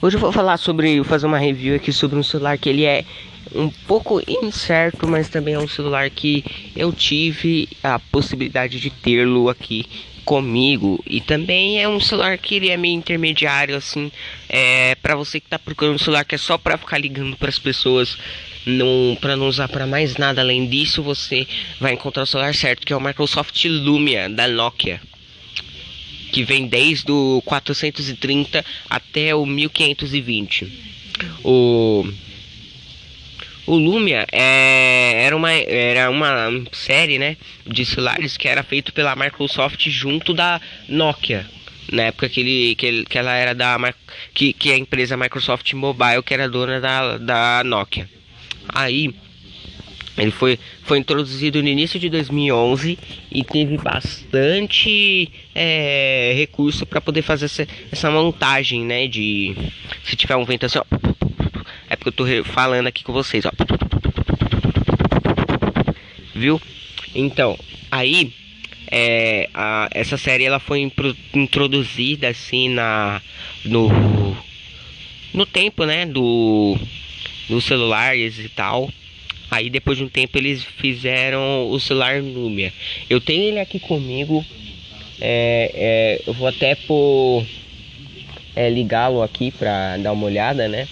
Hoje eu vou falar sobre fazer uma review aqui sobre um celular que ele é um pouco incerto, mas também é um celular que eu tive a possibilidade de tê-lo aqui comigo. E também é um celular que ele é meio intermediário assim, é para você que tá procurando um celular que é só para ficar ligando para as pessoas, não para não usar para mais nada além disso, você vai encontrar o celular certo, que é o Microsoft Lumia da Nokia que vem desde o 430 até o 1520. O o Lumia é, era, uma, era uma série né, de celulares que era feito pela Microsoft junto da Nokia. Na época que, ele, que, ele, que ela era da. Que, que a empresa Microsoft Mobile, que era dona da, da Nokia. Aí ele foi, foi introduzido no início de 2011 e teve bastante é, recurso para poder fazer essa, essa, montagem, né? De se tiver um vento assim, ó, é porque eu tô falando aqui com vocês, ó, viu? Então, aí é, a, essa série ela foi introduzida assim na no no tempo, né? Do dos celulares e tal. Aí depois de um tempo eles fizeram o celular Lumia. Eu tenho ele aqui comigo. É, é, eu vou até por é, ligá-lo aqui para dar uma olhada, né?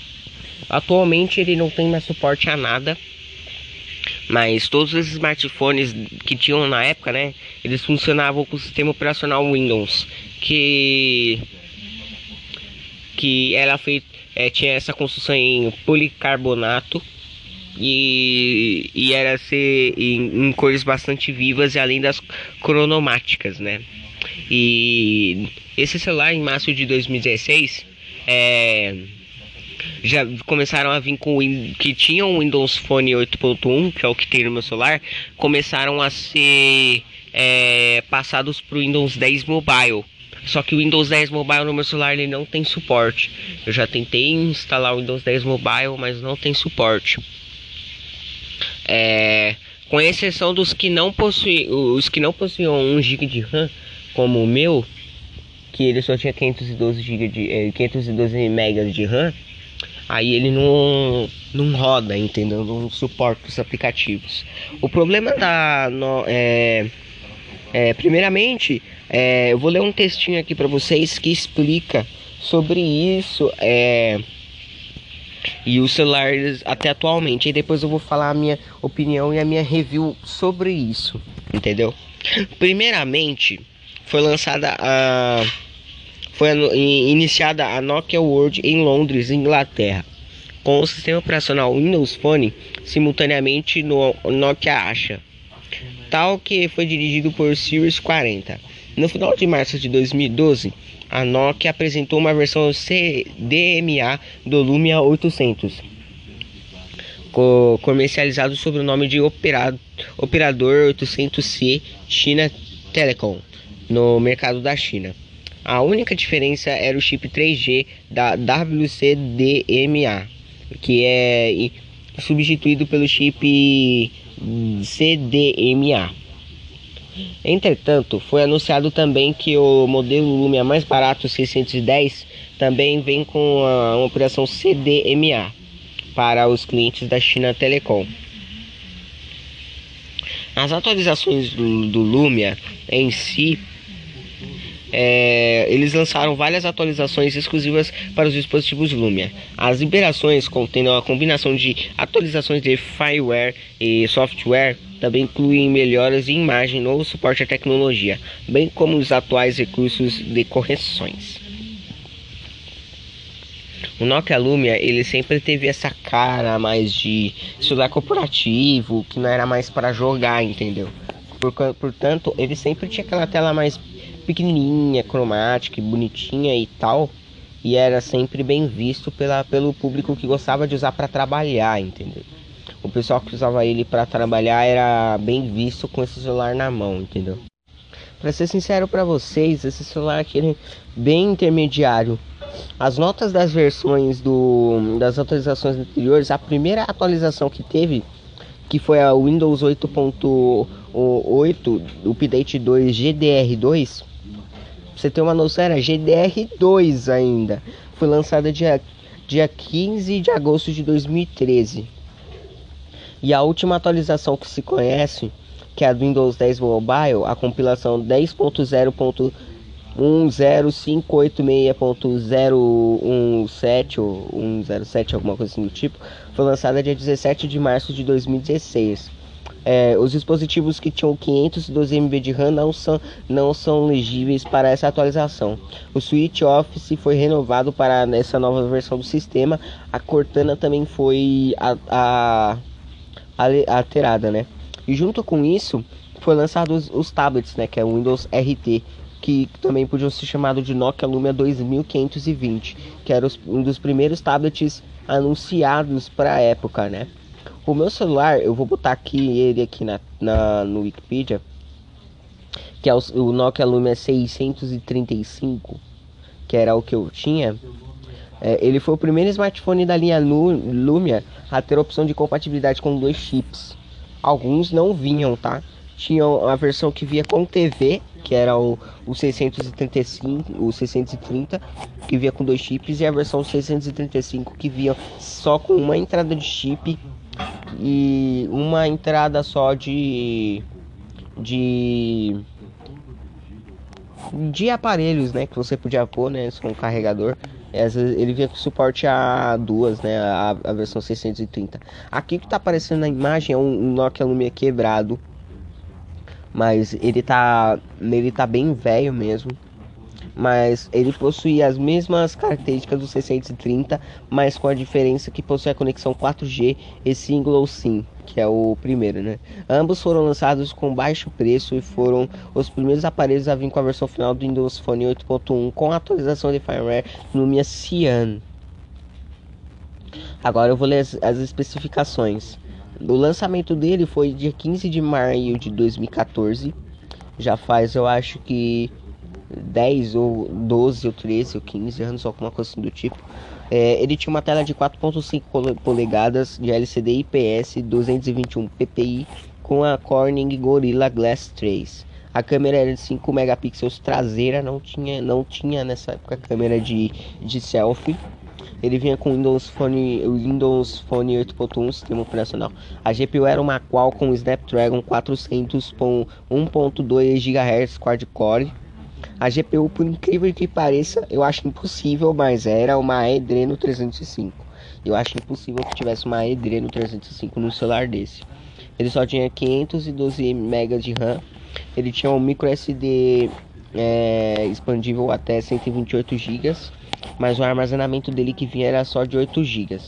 Atualmente ele não tem mais suporte a nada. Mas todos os smartphones que tinham na época, né? Eles funcionavam com o sistema operacional Windows. Que que era feito é, tinha essa construção em policarbonato e, e era ser em, em, cores bastante vivas e além das cronomáticas, né? E esse celular em março de 2016 é, já começaram a vir com que tinham o Windows Phone 8.1, que é o que tem no meu celular, começaram a ser é, passados para o Windows 10 Mobile. Só que o Windows 10 Mobile no meu celular ele não tem suporte. Eu já tentei instalar o Windows 10 Mobile, mas não tem suporte. É, com exceção dos que não possuem, os que não possuíam 1 GB de RAM, como o meu, que ele só tinha 512 GB de é, 512 MB de RAM, aí ele não não roda, entendeu? Não suporta os aplicativos. O problema da no, é, é, primeiramente, é, eu vou ler um textinho aqui para vocês que explica sobre isso. É, e os celulares até atualmente. E depois eu vou falar a minha opinião e a minha review sobre isso, entendeu? Primeiramente, foi lançada a foi iniciada a Nokia World em Londres, Inglaterra, com o sistema operacional Windows Phone simultaneamente no Nokia Asha, tal que foi dirigido por Series 40. No final de março de 2012, a Nokia apresentou uma versão CDMA do Lumia 800, co comercializado sob o nome de Operador 800C China Telecom no mercado da China. A única diferença era o chip 3G da WCDMA, que é substituído pelo chip CDMA. Entretanto, foi anunciado também que o modelo Lumia mais barato 610 também vem com a, uma operação CDMA para os clientes da China Telecom. As atualizações do, do Lumia em si é, eles lançaram várias atualizações exclusivas para os dispositivos Lumia. As liberações contendo a combinação de atualizações de firmware e software também incluem melhoras em imagem no suporte à tecnologia, bem como os atuais recursos de correções. O Nokia Lumia ele sempre teve essa cara mais de celular corporativo, que não era mais para jogar, entendeu? Portanto, ele sempre tinha aquela tela mais pequenininha, cromática, bonitinha e tal, e era sempre bem visto pela, pelo público que gostava de usar para trabalhar, entendeu? O pessoal que usava ele para trabalhar era bem visto com esse celular na mão, entendeu? Para ser sincero para vocês, esse celular aqui é bem intermediário. As notas das versões do das atualizações anteriores, a primeira atualização que teve, que foi a Windows 8.8, o update 2 GDR2, você ter uma noção, era GDR2 ainda. Foi lançada dia dia 15 de agosto de 2013. E a última atualização que se conhece, que é a do Windows 10 Mobile, a compilação 10.0.10586.017 ou 107, alguma coisa assim do tipo, foi lançada dia 17 de março de 2016. É, os dispositivos que tinham 512 MB de RAM não são, não são legíveis para essa atualização. O Switch Office foi renovado para essa nova versão do sistema. A Cortana também foi a, a, alterada, né? E junto com isso, foi lançado os, os tablets, né? Que é o Windows RT que também podiam ser chamados de Nokia Lumia 2520, que era os, um dos primeiros tablets anunciados para a época, né? O meu celular, eu vou botar aqui ele aqui na, na no Wikipedia, que é o, o Nokia Lumia 635, que era o que eu tinha. É, ele foi o primeiro smartphone da linha Lumia a ter opção de compatibilidade com dois chips. Alguns não vinham, tá? Tinham a versão que via com TV, que era o, o 635, o 630, que via com dois chips, e a versão 635 que via só com uma entrada de chip e uma entrada só de de de aparelhos, né, que você podia pôr, né, com carregador. Ele vinha com suporte a duas, né, a, a versão 630. Aqui que tá aparecendo na imagem é um, um Nokia Lumia quebrado, mas ele tá ele tá bem velho mesmo mas ele possui as mesmas características do 630, mas com a diferença que possui a conexão 4G e Single SIM, que é o primeiro, né? Ambos foram lançados com baixo preço e foram os primeiros aparelhos a vir com a versão final do Windows Phone 8.1 com atualização de firmware Lumia Cyan. Agora eu vou ler as, as especificações. O lançamento dele foi dia 15 de maio de 2014. Já faz, eu acho que 10 ou 12 ou 13 ou 15 anos, alguma coisa assim do tipo. É, ele tinha uma tela de 4.5 polegadas de LCD IPS 221 ppi com a Corning Gorilla Glass 3. A câmera era de 5 megapixels traseira, não tinha, não tinha nessa época câmera de, de selfie. Ele vinha com Windows Phone, Windows Phone 8.1 sistema operacional. A GPU era uma Qualcomm Snapdragon 400 com 1.2 GHz quad-core a GPU, por incrível que pareça, eu acho impossível, mas era uma Adreno 305. Eu acho impossível que tivesse uma Adreno 305 no celular desse. Ele só tinha 512 MB de RAM. Ele tinha um micro SD é, expandível até 128 GB, mas o armazenamento dele que vinha era só de 8 GB.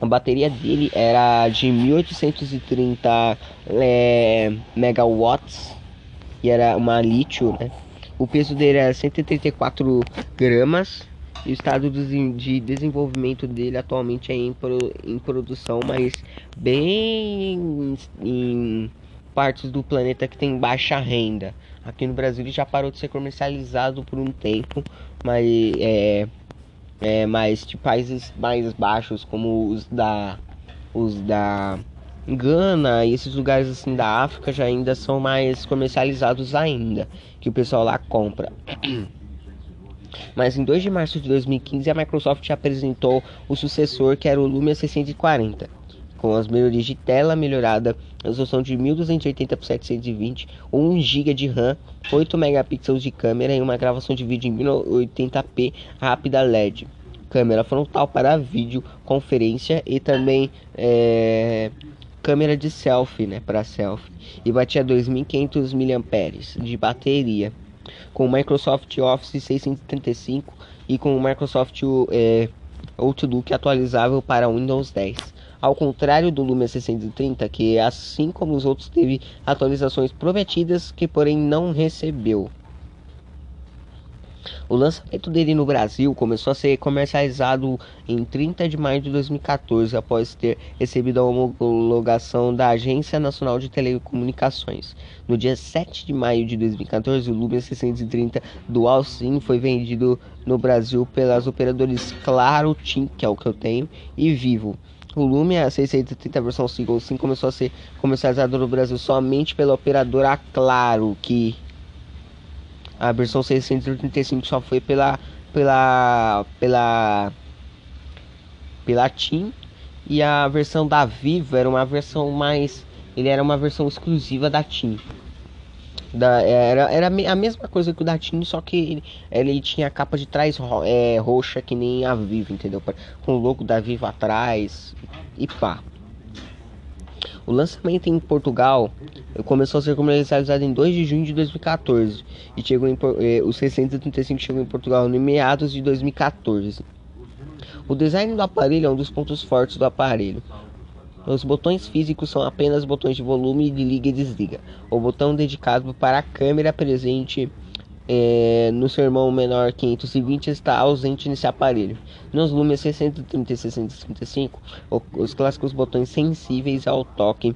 A bateria dele era de 1830 é, megawatts e era uma lítio, né? O peso dele era 134 gramas e o estado de desenvolvimento dele atualmente é em, pro, em produção, mas bem em partes do planeta que tem baixa renda. Aqui no Brasil ele já parou de ser comercializado por um tempo, mas é, é mais de países mais baixos como os da os da Gana e esses lugares assim da África já ainda são mais comercializados ainda, que o pessoal lá compra. Mas em 2 de março de 2015 a Microsoft apresentou o sucessor que era o Lumia 640, com as melhorias de tela melhorada, resolução de 1280 por 720, 1 GB de RAM, 8 megapixels de câmera e uma gravação de vídeo em 1080p rápida LED câmera frontal para vídeo, conferência e também é, câmera de selfie, né, para selfie, e batia 2.500 mAh de bateria, com o Microsoft Office 635 e com o Microsoft é, Outlook atualizável para Windows 10. Ao contrário do Lumia 630, que assim como os outros teve atualizações prometidas que porém não recebeu. O lançamento dele no Brasil começou a ser comercializado em 30 de maio de 2014, após ter recebido a homologação da Agência Nacional de Telecomunicações. No dia 7 de maio de 2014, o Lumia 630 Dual SIM foi vendido no Brasil pelas operadoras Claro, TIM, que é o que eu tenho, e Vivo. O Lumia 630 versão Single SIM começou a ser comercializado no Brasil somente pela operadora Claro, que a versão 635 só foi pela pela pela pela TIM e a versão da Vivo era uma versão mais ele era uma versão exclusiva da TIM. Da, era, era a mesma coisa que o da TIM, só que ele, ele tinha a capa de trás ro, é, roxa que nem a Vivo, entendeu? Com o logo da Vivo atrás e pá. O lançamento em Portugal começou a ser comercializado em 2 de junho de 2014 e chegou em, eh, o 635 chegou em Portugal em meados de 2014. O design do aparelho é um dos pontos fortes do aparelho. Os botões físicos são apenas botões de volume de liga e desliga. O botão dedicado para a câmera presente é, no seu irmão menor 520 está ausente nesse aparelho. Nos Lumia 630 e 635, os clássicos botões sensíveis ao toque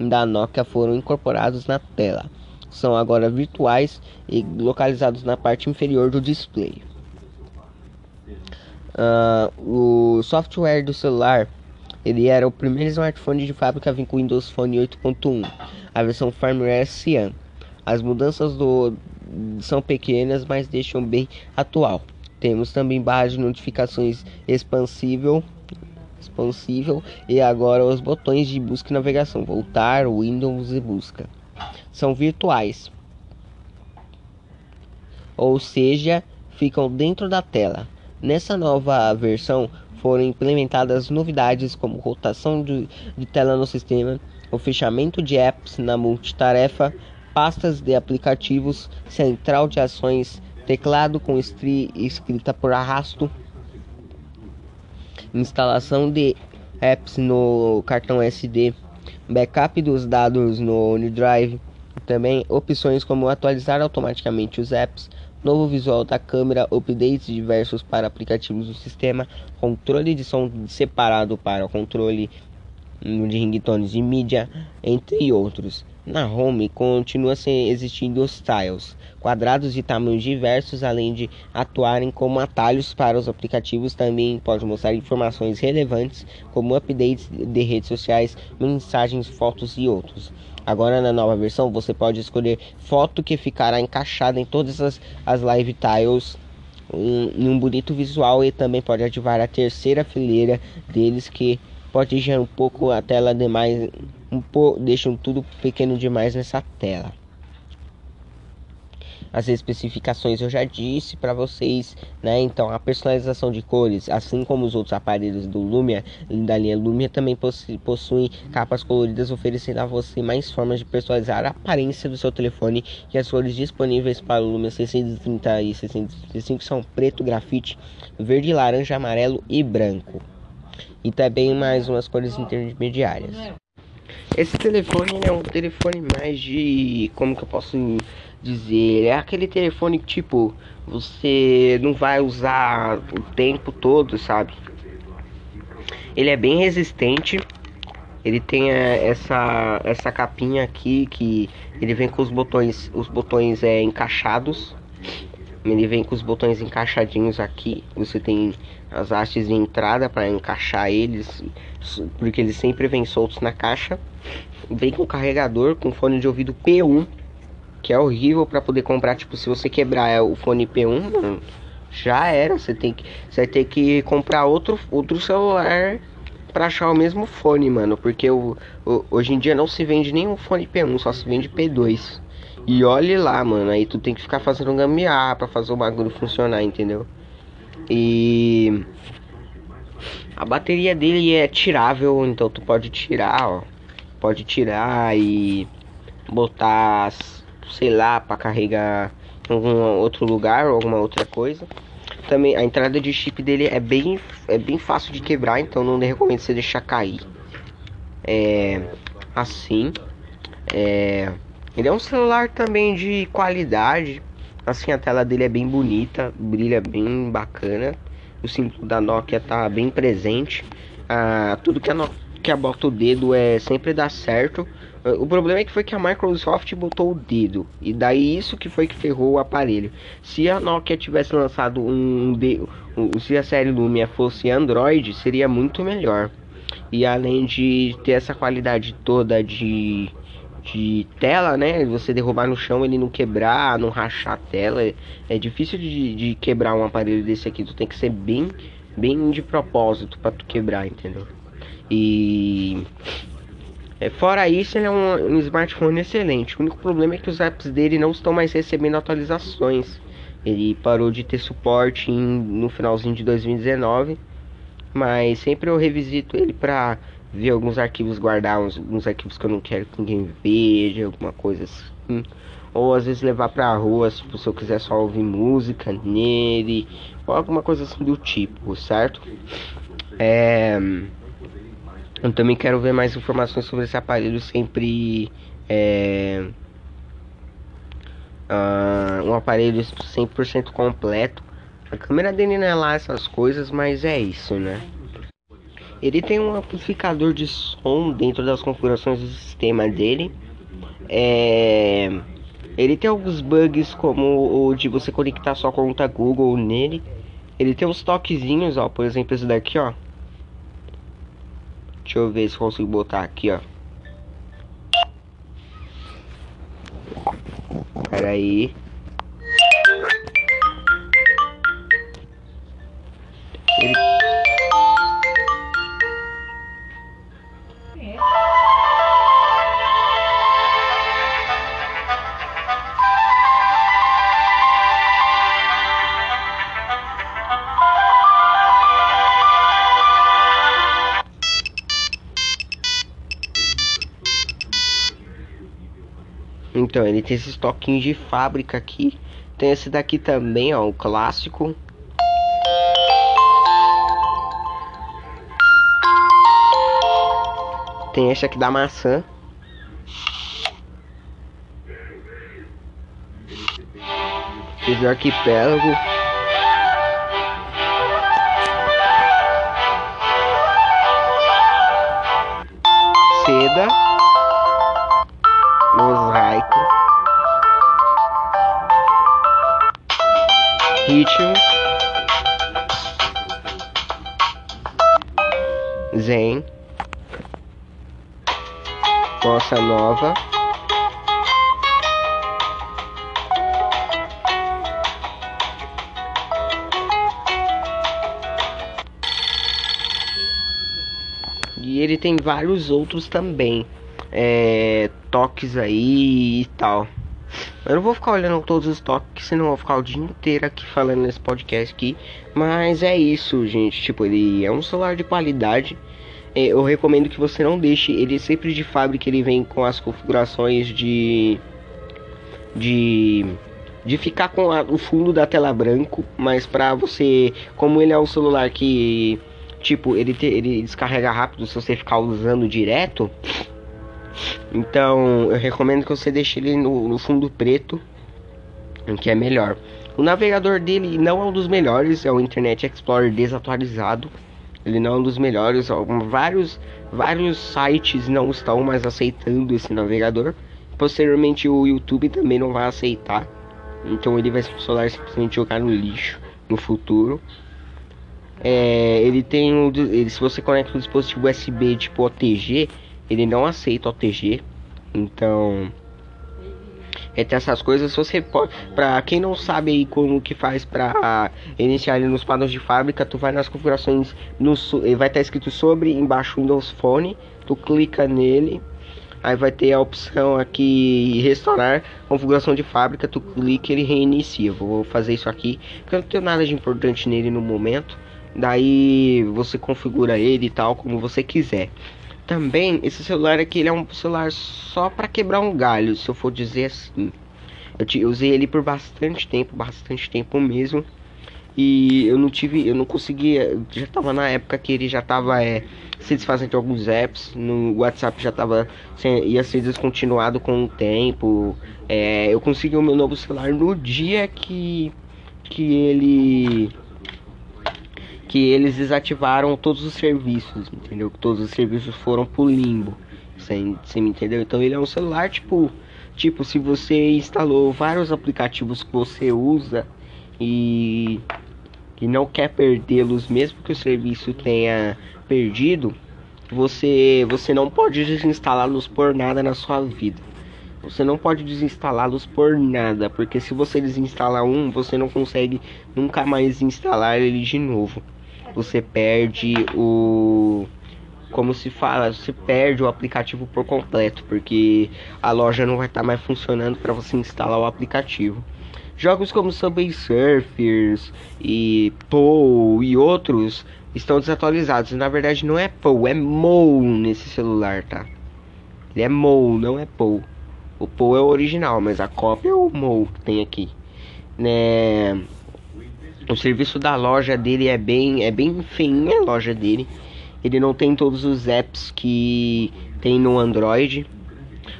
da Nokia foram incorporados na tela. São agora virtuais e localizados na parte inferior do display. Uh, o software do celular ele era o primeiro smartphone de fábrica vir com Windows Phone 8.1, a versão firmware Cyan. As mudanças do, são pequenas, mas deixam bem atual. Temos também barra de notificações expansível, expansível e agora os botões de busca e navegação, voltar, Windows e busca. São virtuais. Ou seja, ficam dentro da tela. Nessa nova versão foram implementadas novidades como rotação de, de tela no sistema, o fechamento de apps na multitarefa, pastas de aplicativos, central de ações, teclado com escrita por arrasto, instalação de apps no cartão SD, backup dos dados no OneDrive, também opções como atualizar automaticamente os apps, novo visual da câmera, updates diversos para aplicativos do sistema, controle de som separado para o controle de ringtones de mídia, entre outros. Na home continua existindo os tiles, quadrados de tamanhos diversos, além de atuarem como atalhos para os aplicativos, também pode mostrar informações relevantes como updates de redes sociais, mensagens, fotos e outros. Agora na nova versão você pode escolher foto que ficará encaixada em todas as, as live tiles um, em um bonito visual e também pode ativar a terceira fileira deles que pode deixar um pouco a tela demais um pouco deixam tudo pequeno demais nessa tela as especificações eu já disse para vocês, né? Então a personalização de cores, assim como os outros aparelhos do Lumia, da linha Lumia, também possu possuem capas coloridas, oferecendo a você mais formas de personalizar a aparência do seu telefone. E as cores disponíveis para o Lumia 630 e 635 são preto, grafite, verde, laranja, amarelo e branco. E também mais umas cores intermediárias. Esse telefone é um telefone mais de. Como que eu posso dizer? É aquele telefone que, tipo, você não vai usar o tempo todo, sabe? Ele é bem resistente. Ele tem é, essa essa capinha aqui que ele vem com os botões, os botões é encaixados. Ele vem com os botões encaixadinhos aqui. Você tem as hastes de entrada para encaixar eles, porque eles sempre vêm soltos na caixa. Vem com carregador, com fone de ouvido P1, que é horrível para poder comprar. Tipo, se você quebrar o fone P1, mano, já era. Você tem que, você ter que comprar outro, outro celular para achar o mesmo fone, mano. Porque o, o, hoje em dia não se vende nenhum fone P1, só se vende P2. E olhe lá, mano, aí tu tem que ficar fazendo gambiarra pra fazer o bagulho funcionar, entendeu? E a bateria dele é tirável, então tu pode tirar, ó. Pode tirar e botar, sei lá, para carregar em algum outro lugar ou alguma outra coisa. Também a entrada de chip dele é bem é bem fácil de quebrar, então não recomendo você deixar cair. É assim, é ele é um celular também de qualidade. Assim, a tela dele é bem bonita, brilha bem bacana. O símbolo da Nokia tá bem presente. Ah, tudo que a Nokia bota o dedo é sempre dá certo. O problema é que foi que a Microsoft botou o dedo. E daí isso que foi que ferrou o aparelho. Se a Nokia tivesse lançado um, um se a série Lumia fosse Android, seria muito melhor. E além de ter essa qualidade toda de de tela, né? Você derrubar no chão, ele não quebrar, não rachar a tela. É difícil de, de quebrar um aparelho desse aqui. Tu tem que ser bem, bem de propósito para tu quebrar, entendeu? E é, fora isso, ele é um, um, smartphone excelente. O único problema é que os apps dele não estão mais recebendo atualizações. Ele parou de ter suporte em, no finalzinho de 2019, mas sempre eu revisito ele para ver alguns arquivos, guardar uns, uns, arquivos que eu não quero que ninguém veja, alguma coisa assim. Ou às vezes levar pra rua, tipo, se eu quiser só ouvir música nele, ou alguma coisa assim do tipo, certo? É. Eu também quero ver mais informações sobre esse aparelho sempre. É, uh, um aparelho 100% completo. A câmera dele não é lá essas coisas, mas é isso, né? Ele tem um amplificador de som dentro das configurações do sistema dele. É... Ele tem alguns bugs como o de você conectar sua conta Google nele. Ele tem uns toquezinhos, ó, por exemplo esse daqui, ó. Deixa eu ver se consigo botar aqui, ó. Pera aí. Então, ele tem esses toquinhos de fábrica aqui. Tem esse daqui também, ó, o clássico. Tem esse aqui da maçã. Esse arquipélago. Seda nova. E ele tem vários outros também. É, toques aí e tal. Eu não vou ficar olhando todos os toques, senão vou ficar o dia inteiro aqui falando nesse podcast aqui. Mas é isso, gente. Tipo, ele é um celular de qualidade. É, eu recomendo que você não deixe. Ele sempre de fábrica ele vem com as configurações de. De. De ficar com a, o fundo da tela branco. Mas pra você. Como ele é um celular que. Tipo, ele, te, ele descarrega rápido se você ficar usando direto. Então eu recomendo que você deixe ele no, no fundo preto, que é melhor. O navegador dele não é um dos melhores, é o Internet Explorer desatualizado. Ele não é um dos melhores, vários vários sites não estão mais aceitando esse navegador. Posteriormente o YouTube também não vai aceitar. Então ele vai solar simplesmente jogar no lixo no futuro. É, ele tem um, ele, se você conecta um dispositivo USB tipo OTG, ele não aceita OTG. Então, entre essas coisas, você pode, para quem não sabe aí como que faz para iniciar ele nos padrões de fábrica, tu vai nas configurações, no, vai estar tá escrito sobre embaixo Windows Phone, tu clica nele, aí vai ter a opção aqui restaurar configuração de fábrica, tu clica ele reinicia. Vou fazer isso aqui, porque eu não tenho nada de importante nele no momento. Daí você configura ele e tal como você quiser. Também, esse celular aqui ele é um celular só para quebrar um galho, se eu for dizer assim. Eu, usei ele por bastante tempo, bastante tempo mesmo. E eu não tive, eu não conseguia, já tava na época que ele já tava é, se desfazendo de alguns apps, no WhatsApp já tava, ia ser descontinuado com o tempo. É, eu consegui o meu novo celular no dia que, que ele que eles desativaram todos os serviços, entendeu? Que todos os serviços foram pro limbo. Você, você me entendeu? Então ele é um celular tipo, tipo se você instalou vários aplicativos que você usa e e não quer perdê-los mesmo que o serviço tenha perdido, você você não pode desinstalá-los por nada na sua vida. Você não pode desinstalá-los por nada, porque se você desinstalar um, você não consegue nunca mais instalar ele de novo. Você perde o como se fala, você perde o aplicativo por completo, porque a loja não vai estar tá mais funcionando para você instalar o aplicativo. Jogos como Subway Surfers e Pou e outros estão desatualizados. Na verdade não é Pou, é Mou nesse celular, tá? Ele é Mou, não é Pou. O Pou é o original, mas a cópia é o Mou que tem aqui. Né? O serviço da loja dele é bem, é bem feinha a loja dele. Ele não tem todos os apps que tem no Android.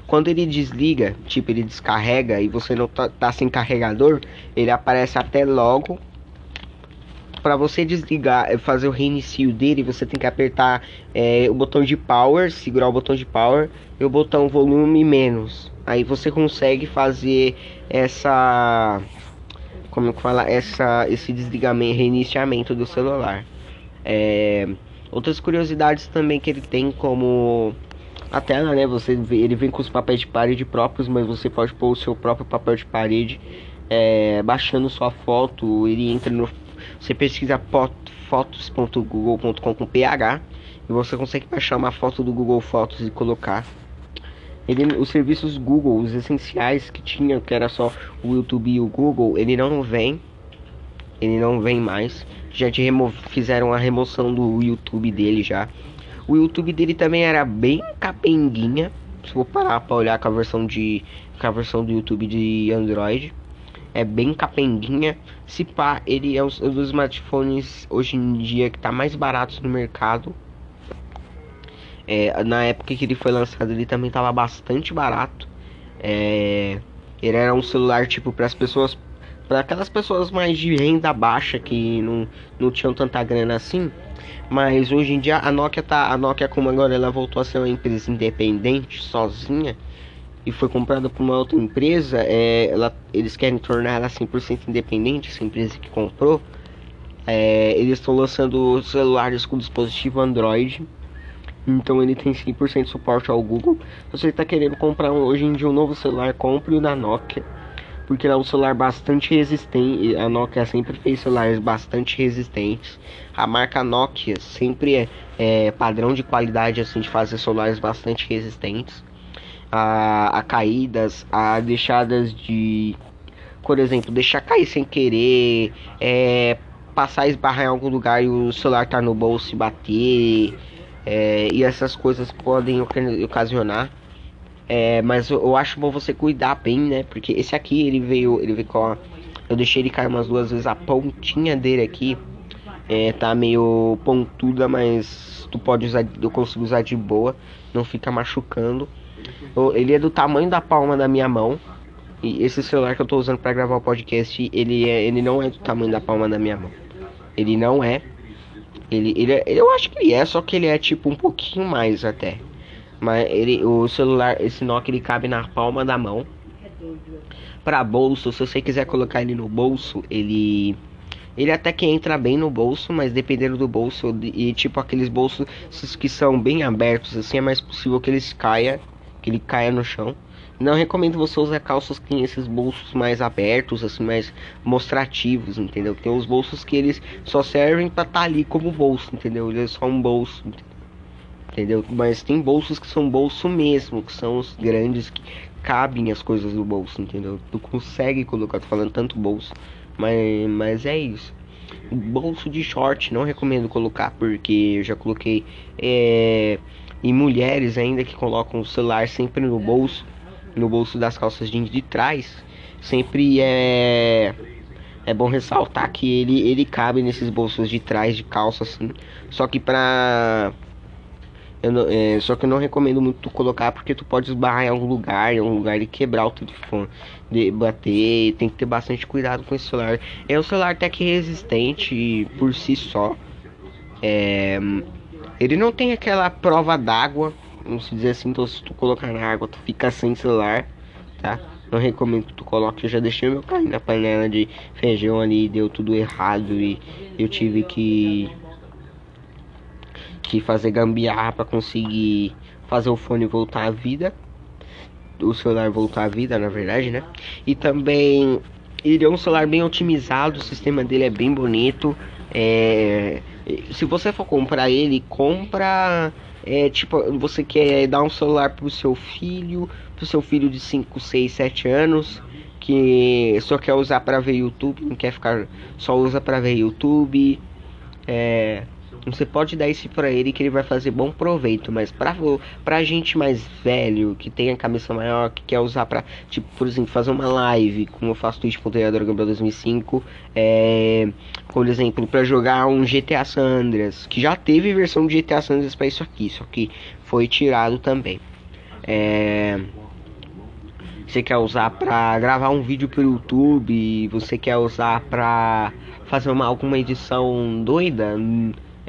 Quando ele desliga, tipo ele descarrega e você não tá, tá sem carregador, ele aparece até logo. Para você desligar, fazer o reinicio dele, você tem que apertar é, o botão de power, segurar o botão de power e o botão volume menos. Aí você consegue fazer essa como fala essa esse desligamento, reiniciamento do celular. É, outras curiosidades também que ele tem como a tela, né? Você ele vem com os papéis de parede próprios, mas você pode pôr o seu próprio papel de parede, é, baixando sua foto. Ele entra no, você pesquisa fotos.google.com com ph e você consegue baixar uma foto do Google Fotos e colocar. Ele, os serviços Google, os essenciais que tinha, que era só o YouTube e o Google, ele não vem. Ele não vem mais. Já te fizeram a remoção do YouTube dele já. O YouTube dele também era bem capenguinha. Se for parar pra olhar com a versão de. com a versão do YouTube de Android. É bem capenguinha. Se pá, ele é um dos smartphones hoje em dia que tá mais baratos no mercado. É, na época que ele foi lançado, ele também tava bastante barato. É, ele era um celular tipo para as pessoas, para aquelas pessoas mais de renda baixa que não, não tinham tanta grana assim. Mas hoje em dia a Nokia tá, a Nokia como agora ela voltou a ser uma empresa independente, sozinha e foi comprada por uma outra empresa, é, ela, eles querem tornar ela 100% independente, essa empresa que comprou. É, eles estão lançando celulares com dispositivo Android. Então ele tem 100% suporte ao Google. Se você está querendo comprar hoje em dia um novo celular, compre o da Nokia porque é um celular bastante resistente. A Nokia sempre fez celulares bastante resistentes. A marca Nokia sempre é, é padrão de qualidade assim de fazer celulares bastante resistentes a, a caídas, a deixadas de, por exemplo, deixar cair sem querer, é, passar esbarrar em algum lugar e o celular tá no bolso e bater. É, e essas coisas podem ocasionar é, mas eu, eu, acho bom você cuidar bem, né? Porque esse aqui ele veio, ele veio com a, eu deixei ele cair umas duas vezes a pontinha dele aqui é, tá meio pontuda, mas tu pode usar, eu consigo usar de boa, não fica machucando. Ele é do tamanho da palma da minha mão. E esse celular que eu tô usando para gravar o podcast, ele é, ele não é do tamanho da palma da minha mão. Ele não é. Ele, ele, é, eu acho que ele é, só que ele é tipo um pouquinho mais até. Mas ele, o celular, esse Nokia, ele cabe na palma da mão. Para bolso, se você quiser colocar ele no bolso, ele ele até que entra bem no bolso, mas dependendo do bolso e tipo aqueles bolsos que são bem abertos, assim é mais possível que eles caia, que ele caia no chão. Não recomendo você usar calças que tem esses bolsos mais abertos, assim, mais mostrativos, entendeu? Tem os bolsos que eles só servem para estar tá ali como bolso, entendeu? Ele é só um bolso, entendeu? Mas tem bolsos que são bolso mesmo, que são os grandes que cabem as coisas no bolso, entendeu? Tu consegue colocar, tô falando tanto bolso, mas, mas é isso. Bolso de short não recomendo colocar porque eu já coloquei é, e mulheres ainda que colocam o celular sempre no bolso, no bolso das calças jeans de trás, sempre é é bom ressaltar que ele ele cabe nesses bolsos de trás de calça assim, só que para não, é, só que eu não recomendo muito tu colocar porque tu pode esbarrar em algum lugar, em algum lugar e quebrar o telefone, de bater, tem que ter bastante cuidado com esse celular. É um celular até que resistente por si só. É, ele não tem aquela prova d'água, vamos dizer assim, então se tu colocar na água tu fica sem celular, tá? Não recomendo que tu coloque, eu já deixei meu cair na panela de feijão ali, deu tudo errado e eu tive que que fazer gambiarra para conseguir fazer o fone voltar à vida. O celular voltar à vida, na verdade, né? E também ele é um celular bem otimizado, o sistema dele é bem bonito. É, se você for comprar ele, compra. É, tipo, você quer dar um celular pro seu filho, pro seu filho de 5, 6, 7 anos, que só quer usar para ver YouTube, não quer ficar. só usa para ver YouTube. É, você pode dar isso para ele que ele vai fazer bom proveito, mas pra, pra gente mais velho, que tem a cabeça maior, que quer usar pra, tipo, por exemplo, fazer uma live, como eu faço Twitch.tv Gabriel 2005, é, por exemplo, para jogar um GTA San Andreas, que já teve versão de GTA San Andreas pra isso aqui, só que foi tirado também. É, você quer usar para gravar um vídeo pro YouTube, você quer usar para fazer uma, alguma edição doida,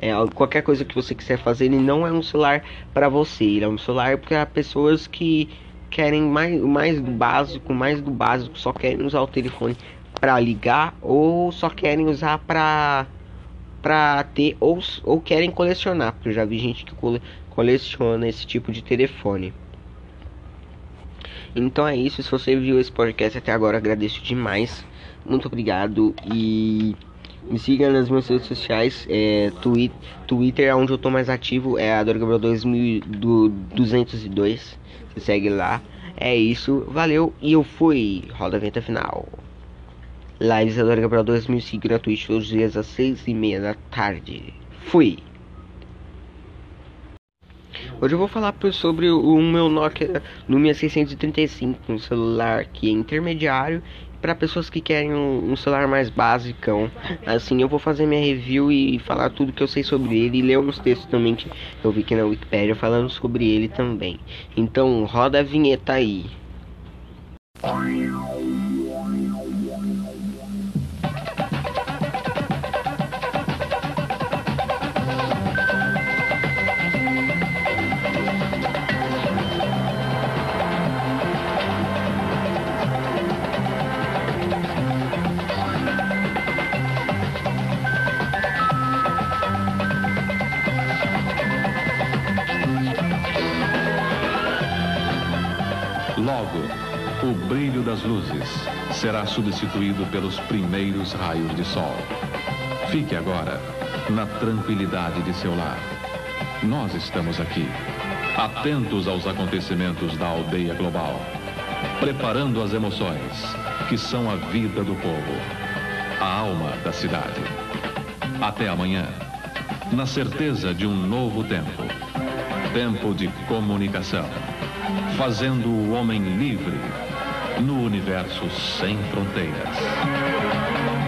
é, qualquer coisa que você quiser fazer, ele não é um celular para você, ele é um celular para pessoas que querem mais, mais do básico, mais do básico, só querem usar o telefone para ligar ou só querem usar para para ter ou, ou querem colecionar, porque eu já vi gente que cole, coleciona esse tipo de telefone. Então é isso, se você viu esse podcast até agora, agradeço demais. Muito obrigado e me siga nas minhas redes sociais, é, Twitter, Twitter é onde eu tô mais ativo, é a Gabriel 2202. Você segue lá. É isso, valeu e eu fui. Roda a vinheta final. Lives Adora Gabriel 2005 na Twitch todos os dias às 6 e meia da tarde. Fui! Hoje eu vou falar sobre o meu Nokia Lumia 635, um celular que é intermediário para pessoas que querem um, um, celular mais básico. Assim, eu vou fazer minha review e falar tudo que eu sei sobre ele e ler uns textos também que eu vi aqui na Wikipedia falando sobre ele também. Então, roda a vinheta aí. O brilho das luzes será substituído pelos primeiros raios de sol. Fique agora na tranquilidade de seu lar. Nós estamos aqui, atentos aos acontecimentos da aldeia global, preparando as emoções que são a vida do povo, a alma da cidade. Até amanhã, na certeza de um novo tempo tempo de comunicação fazendo o homem livre no universo sem fronteiras.